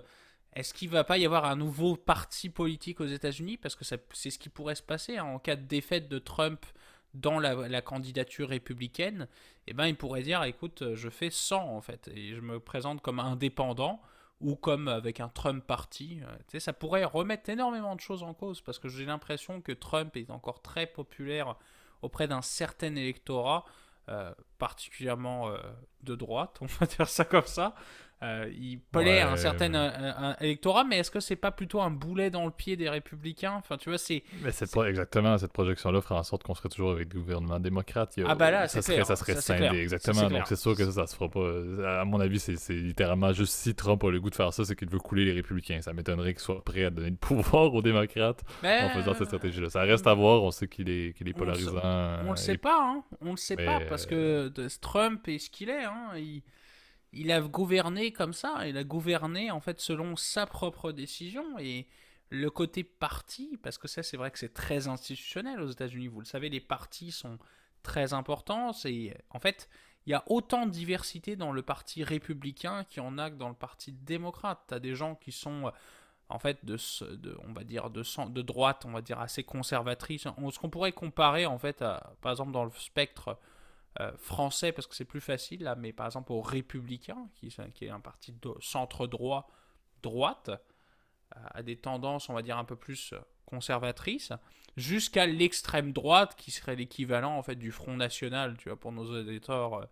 S2: Est-ce qu'il va pas y avoir un nouveau parti politique aux États-Unis? Parce que c'est ce qui pourrait se passer hein, en cas de défaite de Trump dans la, la, candidature républicaine. Eh ben, il pourrait dire écoute, je fais 100 en fait, et je me présente comme indépendant ou comme avec un Trump party. Euh, ça pourrait remettre énormément de choses en cause parce que j'ai l'impression que Trump est encore très populaire auprès d'un certain électorat, euh, particulièrement euh, de droite, on va dire ça comme ça, euh, il plaît un certain un, électorat, mais est-ce que c'est pas plutôt un boulet dans le pied des républicains? Enfin, tu vois, c'est.
S1: Mais c'est exactement cette projection-là fera en sorte qu'on serait toujours avec des gouvernements démocrates.
S2: ah bah là,
S1: ça
S2: serait,
S1: ça serait scindé, exactement. Donc c'est sûr que ça, ça se fera pas. À mon avis, c'est littéralement juste si Trump a le goût de faire ça, c'est qu'il veut couler les républicains. Ça m'étonnerait qu'il soit prêt à donner le pouvoir aux démocrates en faisant cette stratégie-là. Ça reste à voir. On sait qu'il est, qu'il est polarisant.
S2: On, le sait pas, hein. On le sait pas parce que Trump est ce qu'il est. Hein. Il il a gouverné comme ça, il a gouverné en fait selon sa propre décision et le côté parti, parce que ça c'est vrai que c'est très institutionnel aux États-Unis, vous le savez, les partis sont très importants, et en fait il y a autant de diversité dans le parti républicain qu'il y en a que dans le parti démocrate. Tu as des gens qui sont en fait de, on va dire de, de droite, on va dire assez conservatrice. Ce qu'on pourrait comparer en fait par exemple dans le spectre euh, français parce que c'est plus facile là, mais par exemple aux Républicains, qui, qui est un parti de centre-droit, droite, euh, à des tendances, on va dire, un peu plus conservatrices, jusqu'à l'extrême droite, qui serait l'équivalent en fait du Front National, tu vois, pour nos auditeurs euh,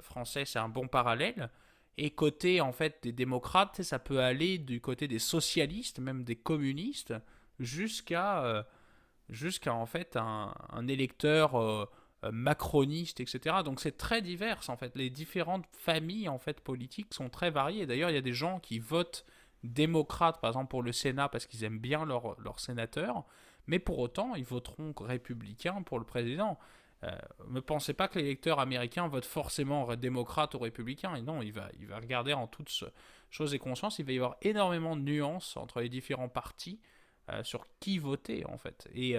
S2: français, c'est un bon parallèle. Et côté en fait des démocrates, ça peut aller du côté des socialistes, même des communistes, jusqu'à jusqu'à en fait un, électeur euh, macronistes, etc. Donc c'est très divers en fait. Les différentes familles en fait politiques sont très variées. D'ailleurs, il y a des gens qui votent démocrates, par exemple pour le Sénat, parce qu'ils aiment bien leur, leur sénateur, mais pour autant, ils voteront républicains pour le président. ne pensez pas que l'électeur américain vote forcément démocrate ou républicain. Et non, il va, il va regarder en toute chose et conscience. Il va y avoir énormément de nuances entre les différents partis sur qui voter, en fait. Et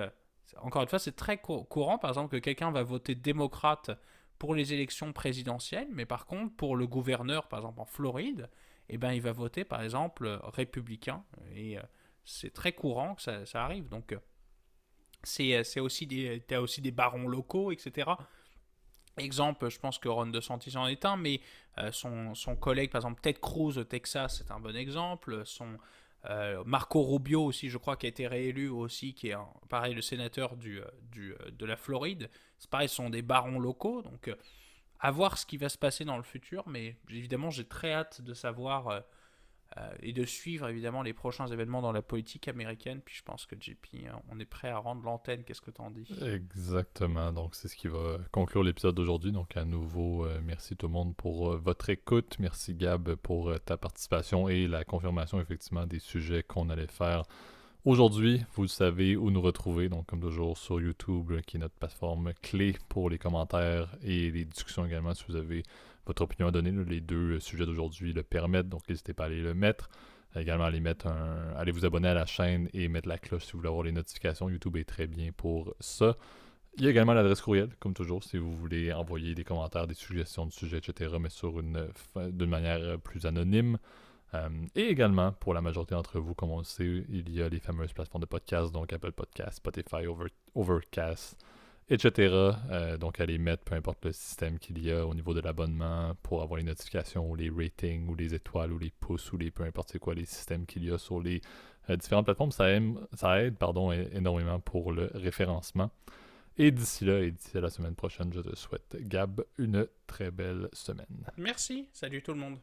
S2: encore une fois, c'est très courant, par exemple, que quelqu'un va voter démocrate pour les élections présidentielles, mais par contre, pour le gouverneur, par exemple en Floride, eh ben, il va voter, par exemple, républicain. Et euh, c'est très courant que ça, arrive. Donc, euh, c'est euh, aussi des, as aussi des barons locaux, etc. Exemple, je pense que Ron DeSantis en est un, mais son, son, collègue, par exemple, Ted Cruz au Texas, c'est un bon exemple. Son, euh, Marco Rubio aussi, je crois, qui a été réélu aussi, qui est pareil le sénateur du, euh, du, euh, de la Floride. C'est pareil, ce sont des barons locaux, donc à voir ce qui va se passer dans le futur, mais évidemment j'ai très hâte de savoir et de suivre évidemment les prochains événements dans la politique américaine. Puis je pense que JP, hein, on est prêt à rendre l'antenne. Qu'est-ce que tu en dis?
S1: Exactement. Donc c'est ce qui va conclure l'épisode d'aujourd'hui. Donc à nouveau, euh, merci tout le monde pour euh, votre écoute. Merci Gab pour ta participation et la confirmation effectivement des sujets qu'on allait faire. Aujourd'hui, vous savez où nous retrouver, donc comme toujours sur YouTube, qui est notre plateforme clé pour les commentaires et les discussions également si vous avez votre opinion à donner. les deux sujets d'aujourd'hui le permettent, donc n'hésitez pas à aller le mettre. Également, allez, mettre un... allez vous abonner à la chaîne et mettre la cloche si vous voulez avoir les notifications. YouTube est très bien pour ça. Il y a également l'adresse courriel, comme toujours, si vous voulez envoyer des commentaires, des suggestions de sujets, etc., mais sur une d'une manière plus anonyme. Euh, et également, pour la majorité d'entre vous, comme on le sait, il y a les fameuses plateformes de podcast, donc Apple Podcast, Spotify, Overcast, etc. Euh, donc, allez mettre peu importe le système qu'il y a au niveau de l'abonnement pour avoir les notifications ou les ratings ou les étoiles ou les pouces ou les peu importe c'est quoi les systèmes qu'il y a sur les euh, différentes plateformes. Ça aide, ça aide pardon, énormément pour le référencement. Et d'ici là, et d'ici la semaine prochaine, je te souhaite, Gab, une très belle semaine.
S2: Merci. Salut tout le monde.